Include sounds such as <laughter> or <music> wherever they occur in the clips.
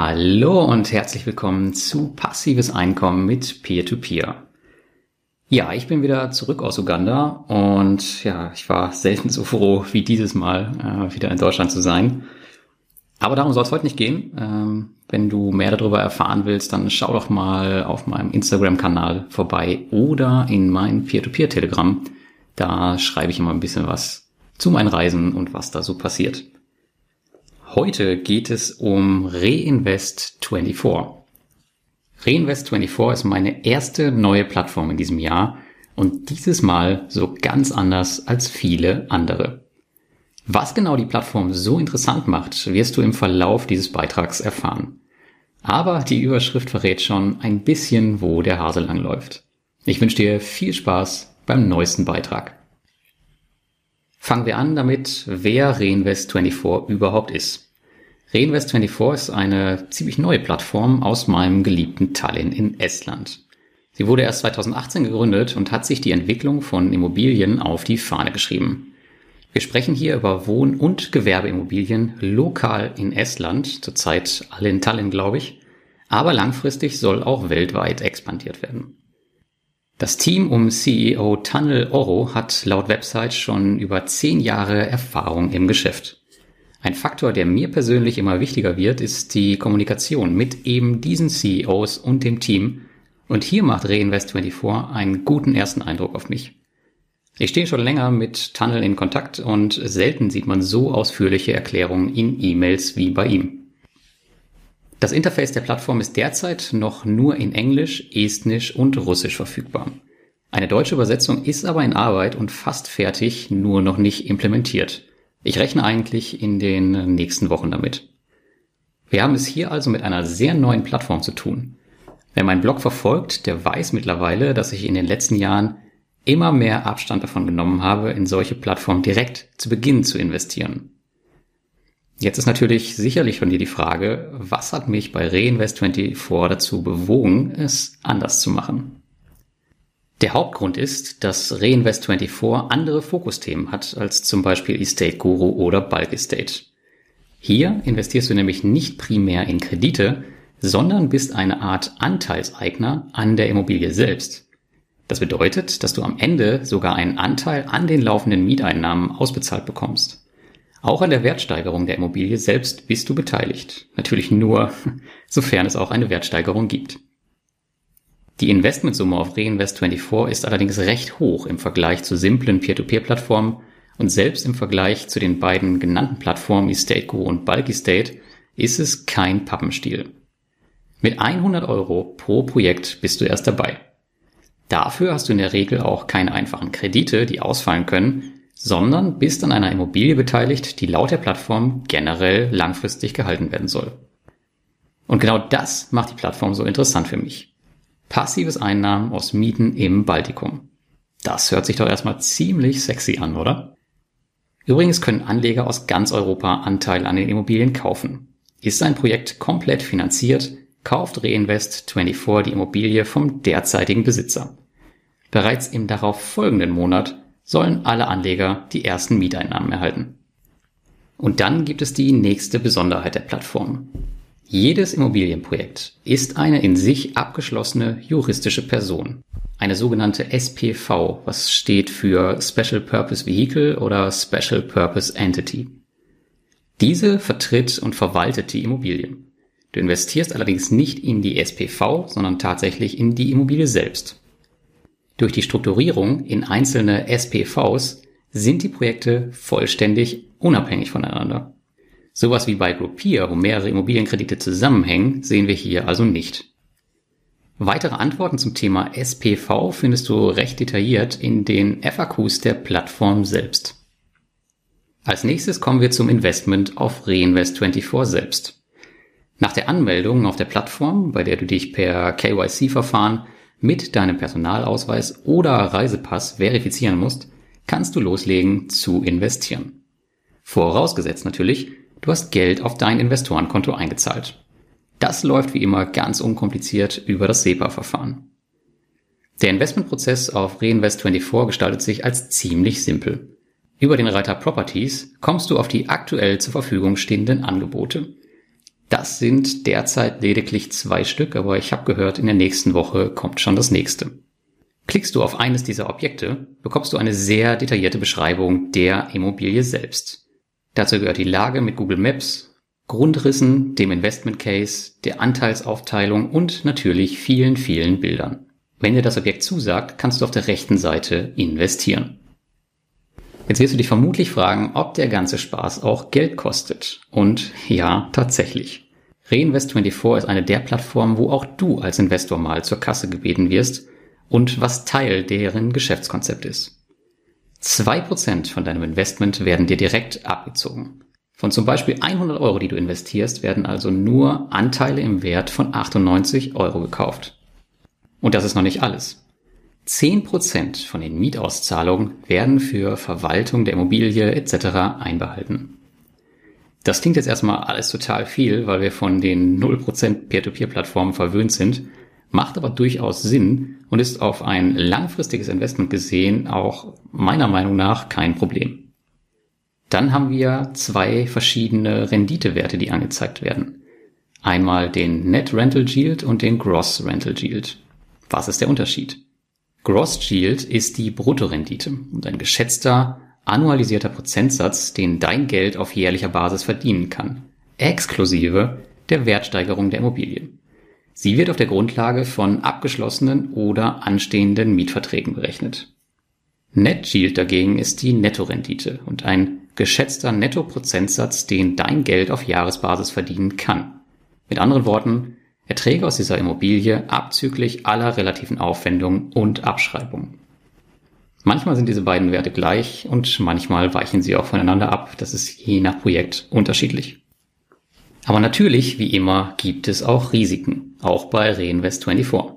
Hallo und herzlich willkommen zu Passives Einkommen mit Peer-to-Peer. -Peer. Ja, ich bin wieder zurück aus Uganda und ja, ich war selten so froh wie dieses Mal äh, wieder in Deutschland zu sein. Aber darum soll es heute nicht gehen. Ähm, wenn du mehr darüber erfahren willst, dann schau doch mal auf meinem Instagram-Kanal vorbei oder in mein Peer-to-Peer-Telegram. Da schreibe ich immer ein bisschen was zu meinen Reisen und was da so passiert. Heute geht es um Reinvest24. Reinvest24 ist meine erste neue Plattform in diesem Jahr und dieses Mal so ganz anders als viele andere. Was genau die Plattform so interessant macht, wirst du im Verlauf dieses Beitrags erfahren. Aber die Überschrift verrät schon ein bisschen, wo der Hase lang läuft. Ich wünsche dir viel Spaß beim neuesten Beitrag. Fangen wir an damit, wer Reinvest24 überhaupt ist. Reinvest24 ist eine ziemlich neue Plattform aus meinem geliebten Tallinn in Estland. Sie wurde erst 2018 gegründet und hat sich die Entwicklung von Immobilien auf die Fahne geschrieben. Wir sprechen hier über Wohn- und Gewerbeimmobilien lokal in Estland, zurzeit alle in Tallinn, glaube ich, aber langfristig soll auch weltweit expandiert werden. Das Team um CEO Tunnel Oro hat laut Website schon über zehn Jahre Erfahrung im Geschäft. Ein Faktor, der mir persönlich immer wichtiger wird, ist die Kommunikation mit eben diesen CEOs und dem Team. Und hier macht Reinvest24 einen guten ersten Eindruck auf mich. Ich stehe schon länger mit Tunnel in Kontakt und selten sieht man so ausführliche Erklärungen in E-Mails wie bei ihm. Das Interface der Plattform ist derzeit noch nur in Englisch, Estnisch und Russisch verfügbar. Eine deutsche Übersetzung ist aber in Arbeit und fast fertig, nur noch nicht implementiert. Ich rechne eigentlich in den nächsten Wochen damit. Wir haben es hier also mit einer sehr neuen Plattform zu tun. Wer meinen Blog verfolgt, der weiß mittlerweile, dass ich in den letzten Jahren immer mehr Abstand davon genommen habe, in solche Plattformen direkt zu Beginn zu investieren. Jetzt ist natürlich sicherlich von dir die Frage, was hat mich bei Reinvest24 dazu bewogen, es anders zu machen? Der Hauptgrund ist, dass Reinvest24 andere Fokusthemen hat als zum Beispiel Estate Guru oder Bulk Estate. Hier investierst du nämlich nicht primär in Kredite, sondern bist eine Art Anteilseigner an der Immobilie selbst. Das bedeutet, dass du am Ende sogar einen Anteil an den laufenden Mieteinnahmen ausbezahlt bekommst. Auch an der Wertsteigerung der Immobilie selbst bist du beteiligt. Natürlich nur, <laughs> sofern es auch eine Wertsteigerung gibt. Die Investmentsumme auf Reinvest24 ist allerdings recht hoch im Vergleich zu simplen Peer-to-Peer-Plattformen und selbst im Vergleich zu den beiden genannten Plattformen EstateGo und Bulk Estate ist es kein Pappenstiel. Mit 100 Euro pro Projekt bist du erst dabei. Dafür hast du in der Regel auch keine einfachen Kredite, die ausfallen können, sondern bist an einer Immobilie beteiligt, die laut der Plattform generell langfristig gehalten werden soll. Und genau das macht die Plattform so interessant für mich. Passives Einnahmen aus Mieten im Baltikum. Das hört sich doch erstmal ziemlich sexy an, oder? Übrigens können Anleger aus ganz Europa Anteil an den Immobilien kaufen. Ist ein Projekt komplett finanziert, kauft Reinvest24 die Immobilie vom derzeitigen Besitzer. Bereits im darauf folgenden Monat sollen alle Anleger die ersten Mieteinnahmen erhalten. Und dann gibt es die nächste Besonderheit der Plattform. Jedes Immobilienprojekt ist eine in sich abgeschlossene juristische Person. Eine sogenannte SPV, was steht für Special Purpose Vehicle oder Special Purpose Entity. Diese vertritt und verwaltet die Immobilien. Du investierst allerdings nicht in die SPV, sondern tatsächlich in die Immobilie selbst. Durch die Strukturierung in einzelne SPVs sind die Projekte vollständig unabhängig voneinander. Sowas wie bei Groupier, wo mehrere Immobilienkredite zusammenhängen, sehen wir hier also nicht. Weitere Antworten zum Thema SPV findest du recht detailliert in den FAQs der Plattform selbst. Als nächstes kommen wir zum Investment auf Reinvest24 selbst. Nach der Anmeldung auf der Plattform, bei der du dich per KYC-Verfahren mit deinem Personalausweis oder Reisepass verifizieren musst, kannst du loslegen zu investieren. Vorausgesetzt natürlich, du hast Geld auf dein Investorenkonto eingezahlt. Das läuft wie immer ganz unkompliziert über das SEPA-Verfahren. Der Investmentprozess auf Reinvest24 gestaltet sich als ziemlich simpel. Über den Reiter Properties kommst du auf die aktuell zur Verfügung stehenden Angebote. Das sind derzeit lediglich zwei Stück, aber ich habe gehört, in der nächsten Woche kommt schon das nächste. Klickst du auf eines dieser Objekte, bekommst du eine sehr detaillierte Beschreibung der Immobilie selbst. Dazu gehört die Lage mit Google Maps, Grundrissen, dem Investment Case, der Anteilsaufteilung und natürlich vielen, vielen Bildern. Wenn dir das Objekt zusagt, kannst du auf der rechten Seite investieren. Jetzt wirst du dich vermutlich fragen, ob der ganze Spaß auch Geld kostet. Und ja, tatsächlich. Reinvest24 ist eine der Plattformen, wo auch du als Investor mal zur Kasse gebeten wirst und was Teil deren Geschäftskonzept ist. Zwei Prozent von deinem Investment werden dir direkt abgezogen. Von zum Beispiel 100 Euro, die du investierst, werden also nur Anteile im Wert von 98 Euro gekauft. Und das ist noch nicht alles. 10% von den Mietauszahlungen werden für Verwaltung der Immobilie etc. einbehalten. Das klingt jetzt erstmal alles total viel, weil wir von den 0% Peer-to-Peer-Plattformen verwöhnt sind macht aber durchaus Sinn und ist auf ein langfristiges Investment gesehen auch meiner Meinung nach kein Problem. Dann haben wir zwei verschiedene Renditewerte, die angezeigt werden. Einmal den Net Rental Yield und den Gross Rental Yield. Was ist der Unterschied? Gross Yield ist die Bruttorendite und ein geschätzter, annualisierter Prozentsatz, den dein Geld auf jährlicher Basis verdienen kann, exklusive der Wertsteigerung der Immobilie. Sie wird auf der Grundlage von abgeschlossenen oder anstehenden Mietverträgen berechnet. Net Yield dagegen ist die Nettorendite und ein geschätzter Nettoprozentsatz, den dein Geld auf Jahresbasis verdienen kann. Mit anderen Worten, Erträge aus dieser Immobilie abzüglich aller relativen Aufwendungen und Abschreibungen. Manchmal sind diese beiden Werte gleich und manchmal weichen sie auch voneinander ab. Das ist je nach Projekt unterschiedlich. Aber natürlich, wie immer, gibt es auch Risiken, auch bei Reinvest24.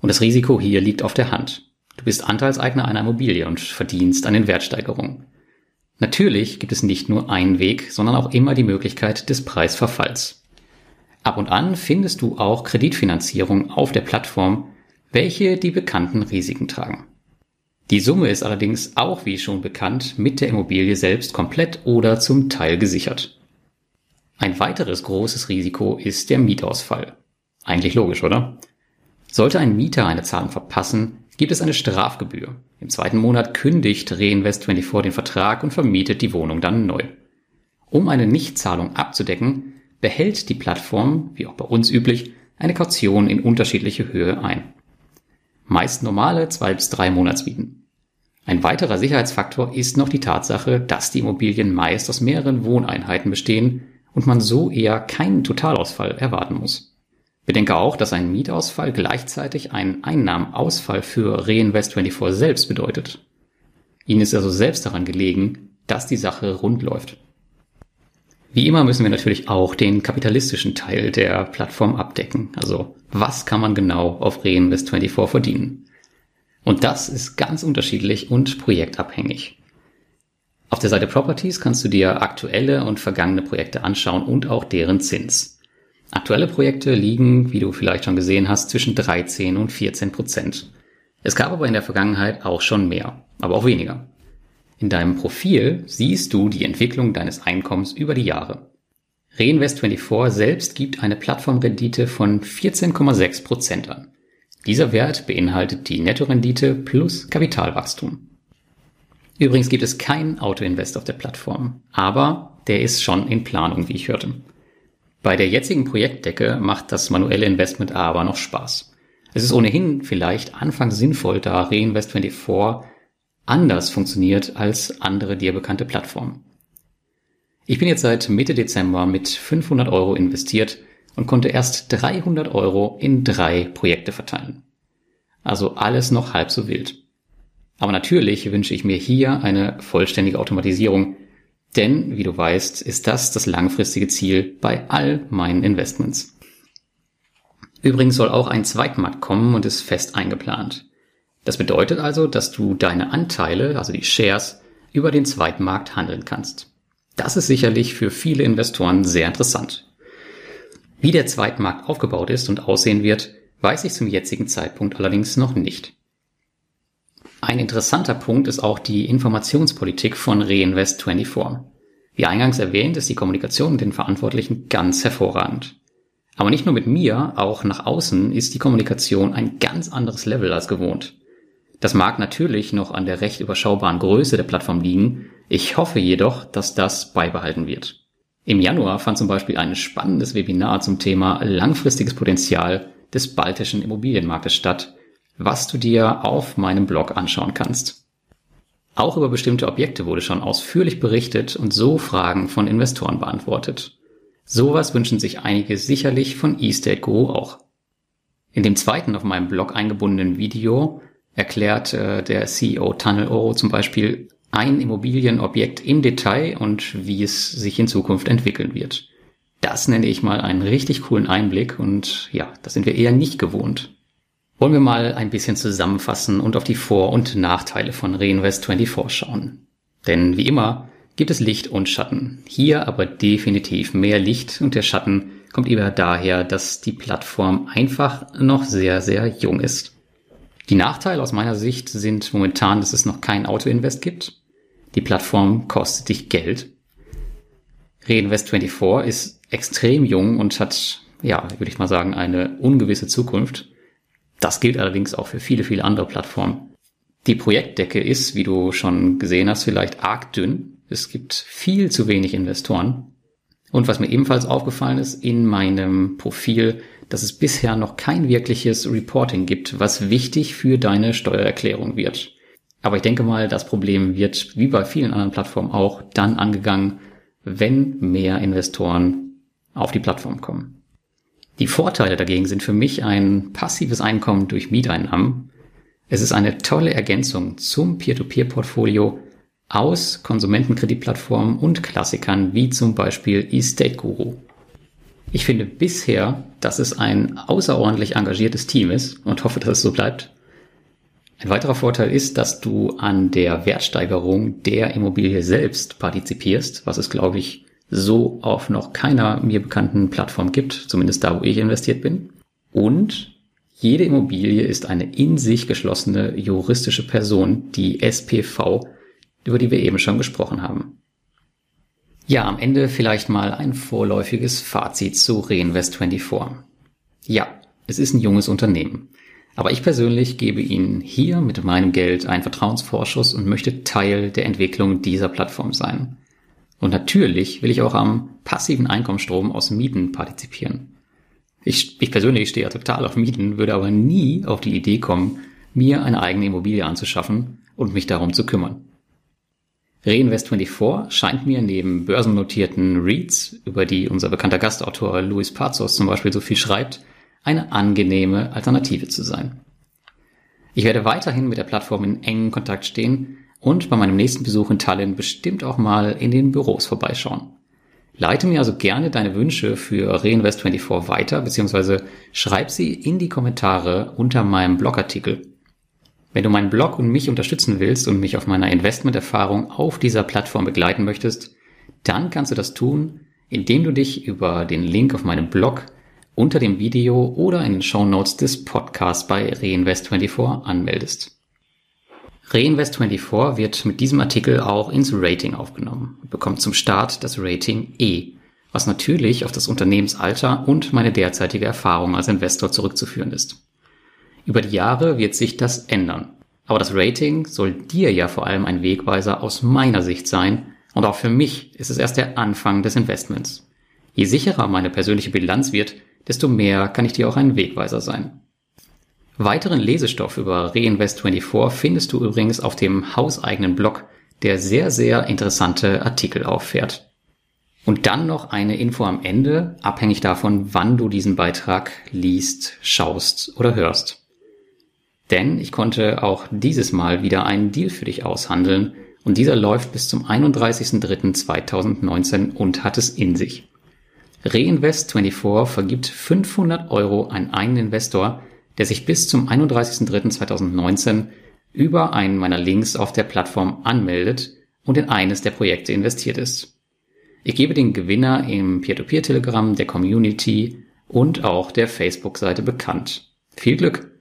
Und das Risiko hier liegt auf der Hand. Du bist Anteilseigner einer Immobilie und verdienst an den Wertsteigerungen. Natürlich gibt es nicht nur einen Weg, sondern auch immer die Möglichkeit des Preisverfalls. Ab und an findest du auch Kreditfinanzierung auf der Plattform, welche die bekannten Risiken tragen. Die Summe ist allerdings auch, wie schon bekannt, mit der Immobilie selbst komplett oder zum Teil gesichert. Ein weiteres großes Risiko ist der Mietausfall. Eigentlich logisch, oder? Sollte ein Mieter eine Zahlung verpassen, gibt es eine Strafgebühr. Im zweiten Monat kündigt Reinvest24 den Vertrag und vermietet die Wohnung dann neu. Um eine Nichtzahlung abzudecken, behält die Plattform, wie auch bei uns üblich, eine Kaution in unterschiedliche Höhe ein. Meist normale zwei bis drei Monatsmieten. Ein weiterer Sicherheitsfaktor ist noch die Tatsache, dass die Immobilien meist aus mehreren Wohneinheiten bestehen und man so eher keinen Totalausfall erwarten muss. Bedenke auch, dass ein Mietausfall gleichzeitig einen Einnahmenausfall für Reinvest24 selbst bedeutet. Ihnen ist also selbst daran gelegen, dass die Sache rund läuft. Wie immer müssen wir natürlich auch den kapitalistischen Teil der Plattform abdecken. Also was kann man genau auf Reinvest24 verdienen? Und das ist ganz unterschiedlich und projektabhängig. Auf der Seite Properties kannst du dir aktuelle und vergangene Projekte anschauen und auch deren Zins. Aktuelle Projekte liegen, wie du vielleicht schon gesehen hast, zwischen 13 und 14 Prozent. Es gab aber in der Vergangenheit auch schon mehr, aber auch weniger. In deinem Profil siehst du die Entwicklung deines Einkommens über die Jahre. Reinvest24 selbst gibt eine Plattformrendite von 14,6 Prozent an. Dieser Wert beinhaltet die Nettorendite plus Kapitalwachstum. Übrigens gibt es keinen Auto-Invest auf der Plattform, aber der ist schon in Planung, wie ich hörte. Bei der jetzigen Projektdecke macht das manuelle Investment aber noch Spaß. Es ist ohnehin vielleicht anfangs sinnvoll, da Reinvest24 anders funktioniert als andere dir bekannte Plattformen. Ich bin jetzt seit Mitte Dezember mit 500 Euro investiert und konnte erst 300 Euro in drei Projekte verteilen. Also alles noch halb so wild. Aber natürlich wünsche ich mir hier eine vollständige Automatisierung, denn, wie du weißt, ist das das langfristige Ziel bei all meinen Investments. Übrigens soll auch ein Zweitmarkt kommen und ist fest eingeplant. Das bedeutet also, dass du deine Anteile, also die Shares, über den Zweitmarkt handeln kannst. Das ist sicherlich für viele Investoren sehr interessant. Wie der Zweitmarkt aufgebaut ist und aussehen wird, weiß ich zum jetzigen Zeitpunkt allerdings noch nicht. Ein interessanter Punkt ist auch die Informationspolitik von Reinvest24. Wie eingangs erwähnt, ist die Kommunikation mit den Verantwortlichen ganz hervorragend. Aber nicht nur mit mir, auch nach außen ist die Kommunikation ein ganz anderes Level als gewohnt. Das mag natürlich noch an der recht überschaubaren Größe der Plattform liegen, ich hoffe jedoch, dass das beibehalten wird. Im Januar fand zum Beispiel ein spannendes Webinar zum Thema langfristiges Potenzial des baltischen Immobilienmarktes statt, was du dir auf meinem Blog anschauen kannst. Auch über bestimmte Objekte wurde schon ausführlich berichtet und so Fragen von Investoren beantwortet. Sowas wünschen sich einige sicherlich von eState Guru auch. In dem zweiten auf meinem Blog eingebundenen Video erklärt äh, der CEO Tunnel Oro zum Beispiel ein Immobilienobjekt im Detail und wie es sich in Zukunft entwickeln wird. Das nenne ich mal einen richtig coolen Einblick und ja, das sind wir eher nicht gewohnt. Wollen wir mal ein bisschen zusammenfassen und auf die Vor- und Nachteile von Reinvest24 schauen. Denn wie immer gibt es Licht und Schatten. Hier aber definitiv mehr Licht und der Schatten kommt eher daher, dass die Plattform einfach noch sehr, sehr jung ist. Die Nachteile aus meiner Sicht sind momentan, dass es noch kein Autoinvest gibt. Die Plattform kostet dich Geld. Reinvest24 ist extrem jung und hat, ja, würde ich mal sagen, eine ungewisse Zukunft. Das gilt allerdings auch für viele, viele andere Plattformen. Die Projektdecke ist, wie du schon gesehen hast, vielleicht arg dünn. Es gibt viel zu wenig Investoren. Und was mir ebenfalls aufgefallen ist in meinem Profil, dass es bisher noch kein wirkliches Reporting gibt, was wichtig für deine Steuererklärung wird. Aber ich denke mal, das Problem wird, wie bei vielen anderen Plattformen auch, dann angegangen, wenn mehr Investoren auf die Plattform kommen. Die Vorteile dagegen sind für mich ein passives Einkommen durch Mieteinnahmen. Es ist eine tolle Ergänzung zum Peer-to-Peer-Portfolio aus Konsumentenkreditplattformen und Klassikern wie zum Beispiel eState Guru. Ich finde bisher, dass es ein außerordentlich engagiertes Team ist und hoffe, dass es so bleibt. Ein weiterer Vorteil ist, dass du an der Wertsteigerung der Immobilie selbst partizipierst, was es, glaube ich, so auf noch keiner mir bekannten Plattform gibt, zumindest da, wo ich investiert bin. Und jede Immobilie ist eine in sich geschlossene juristische Person, die SPV, über die wir eben schon gesprochen haben. Ja, am Ende vielleicht mal ein vorläufiges Fazit zu Reinvest24. Ja, es ist ein junges Unternehmen. Aber ich persönlich gebe Ihnen hier mit meinem Geld einen Vertrauensvorschuss und möchte Teil der Entwicklung dieser Plattform sein. Und natürlich will ich auch am passiven Einkommensstrom aus Mieten partizipieren. Ich, ich persönlich stehe ja total auf Mieten, würde aber nie auf die Idee kommen, mir eine eigene Immobilie anzuschaffen und mich darum zu kümmern. Reinvest24 scheint mir neben börsennotierten REITs, über die unser bekannter Gastautor Luis Pazos zum Beispiel so viel schreibt, eine angenehme Alternative zu sein. Ich werde weiterhin mit der Plattform in engen Kontakt stehen und bei meinem nächsten Besuch in Tallinn bestimmt auch mal in den Büros vorbeischauen. Leite mir also gerne deine Wünsche für Reinvest24 weiter, beziehungsweise schreib sie in die Kommentare unter meinem Blogartikel. Wenn du meinen Blog und mich unterstützen willst und mich auf meiner Investmenterfahrung auf dieser Plattform begleiten möchtest, dann kannst du das tun, indem du dich über den Link auf meinem Blog unter dem Video oder in den Show Notes des Podcasts bei Reinvest24 anmeldest. Reinvest24 wird mit diesem Artikel auch ins Rating aufgenommen und bekommt zum Start das Rating E, was natürlich auf das Unternehmensalter und meine derzeitige Erfahrung als Investor zurückzuführen ist. Über die Jahre wird sich das ändern. Aber das Rating soll dir ja vor allem ein Wegweiser aus meiner Sicht sein und auch für mich ist es erst der Anfang des Investments. Je sicherer meine persönliche Bilanz wird, desto mehr kann ich dir auch ein Wegweiser sein. Weiteren Lesestoff über Reinvest24 findest du übrigens auf dem hauseigenen Blog, der sehr, sehr interessante Artikel auffährt. Und dann noch eine Info am Ende, abhängig davon, wann du diesen Beitrag liest, schaust oder hörst. Denn ich konnte auch dieses Mal wieder einen Deal für dich aushandeln und dieser läuft bis zum 31.03.2019 und hat es in sich. Reinvest24 vergibt 500 Euro an einen Investor, der sich bis zum 31.03.2019 über einen meiner Links auf der Plattform anmeldet und in eines der Projekte investiert ist. Ich gebe den Gewinner im Peer-to-Peer-Telegramm der Community und auch der Facebook-Seite bekannt. Viel Glück!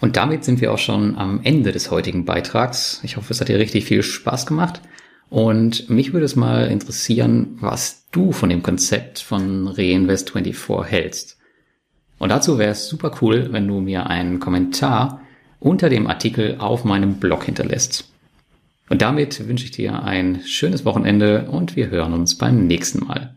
Und damit sind wir auch schon am Ende des heutigen Beitrags. Ich hoffe, es hat dir richtig viel Spaß gemacht. Und mich würde es mal interessieren, was du von dem Konzept von Reinvest24 hältst. Und dazu wäre es super cool, wenn du mir einen Kommentar unter dem Artikel auf meinem Blog hinterlässt. Und damit wünsche ich dir ein schönes Wochenende und wir hören uns beim nächsten Mal.